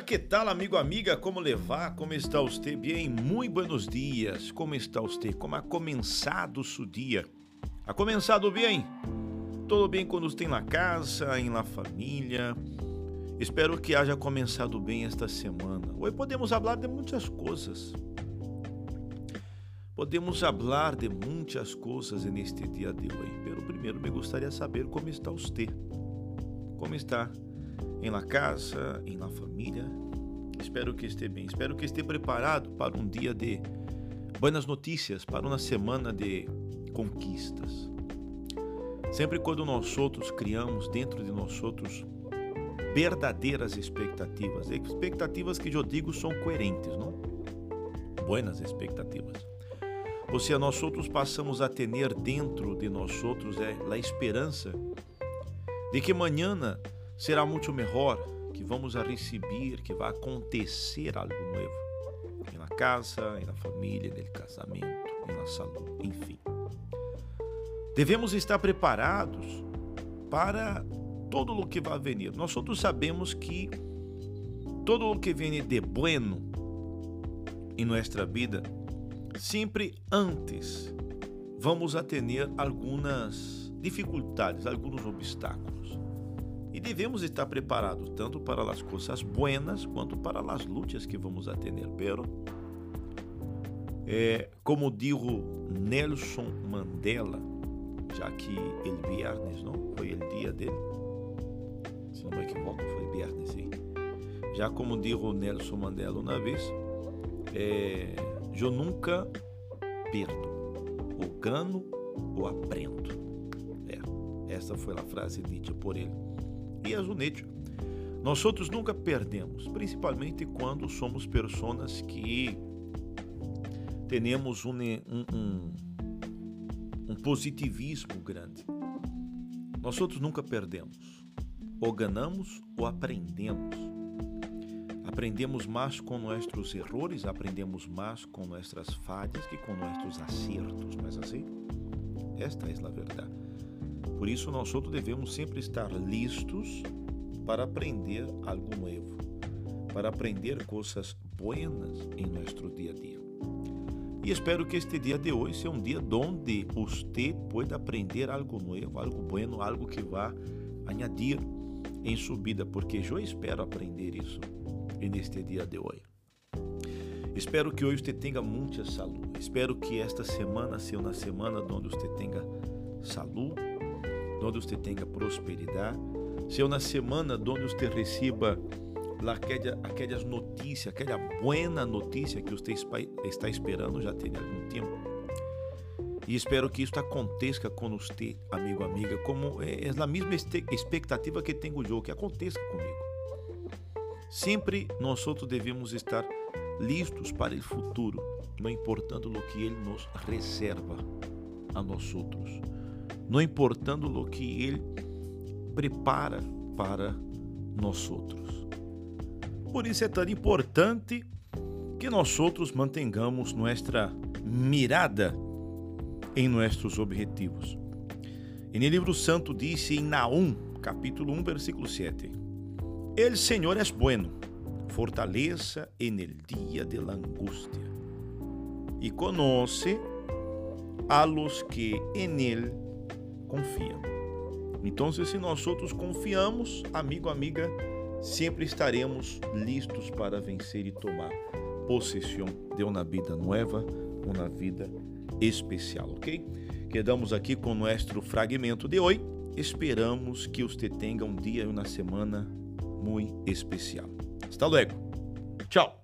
Olá, que tal, amigo, amiga? Como levar? Como está você? Bem, muito buenos dias. Como está você? Como ha começado seu dia? Ha começado bem? Tudo bem quando você na casa, em la família? Espero que haja começado bem esta semana. Hoje podemos falar de muitas coisas. Podemos falar de muitas coisas neste dia de hoje. Pero primeiro me gostaria de saber como está você. Como está? Em la casa, em la família. Espero que esteja bem. Espero que esteja preparado para um dia de buenas notícias, para uma semana de conquistas. Sempre quando nós outros criamos dentro de nós outros verdadeiras expectativas, expectativas que eu digo são coerentes, não? Buenas expectativas. Ou seja, nós outros passamos a ter dentro de nós outros é a esperança de que amanhã será muito melhor, que vamos a receber, que vai acontecer algo novo. Na casa, na família, no casamento, na saúde, enfim. Devemos estar preparados para todo o que vai vir. Nós todos sabemos que todo o que vem de bueno em nossa vida, sempre antes vamos a ter algumas dificuldades, alguns obstáculos. E devemos estar preparados tanto para as coisas buenas quanto para as lutas que vamos a ter. Pero, é, como dijo Nelson Mandela, já que el viernes, não? Foi o dia dele. Se não me equivoco, foi viernes, sim. Já como dijo Nelson Mandela uma vez, é, eu nunca perdo, ou ganho ou aprendo. É, essa foi a frase dita por ele e Azunete. Nós outros nunca perdemos, principalmente quando somos pessoas que temos um, um, um positivismo grande. Nós outros nunca perdemos. Ou ganhamos ou aprendemos. Aprendemos mais com nossos erros, aprendemos mais com nossas falhas que com nossos acertos, não é assim? Esta é a verdade. Por isso, nós outros devemos sempre estar listos para aprender algo novo, para aprender coisas buenas em nosso dia a dia. E espero que este dia de hoje seja um dia onde você pueda aprender algo novo, algo bueno, algo que vá añadir em sua vida, porque eu espero aprender isso neste dia de hoje. Espero que hoje você tenha muita saúde. Espero que esta semana seja uma semana onde você tenha saúde, onde você tenha prosperidade, seja na semana onde você receba aquela, aquelas notícias, aquela boa notícia que você está esperando já tem algum tempo. E espero que isso aconteça com você, amigo, amiga, como é, é a mesma expectativa que tenho eu, que aconteça comigo. Sempre nós devemos estar listos para o futuro, não importando o que Ele nos reserva a nós outros não importando o que Ele prepara para nós outros. Por isso é tão importante que nós outros mantengamos nossa mirada em nossos objetivos. E no livro santo disse em Naum, capítulo 1, versículo 7: El Senhor é bueno, fortaleza en el dia de la angustia, e conoce a los que en él confiam. Então, se nós outros confiamos, amigo, amiga, sempre estaremos listos para vencer e tomar possessão de uma vida nova, uma vida especial, ok? Quedamos aqui com nosso fragmento de hoje. Esperamos que você tenha um dia e uma semana muito especial. Hasta luego. Tchau.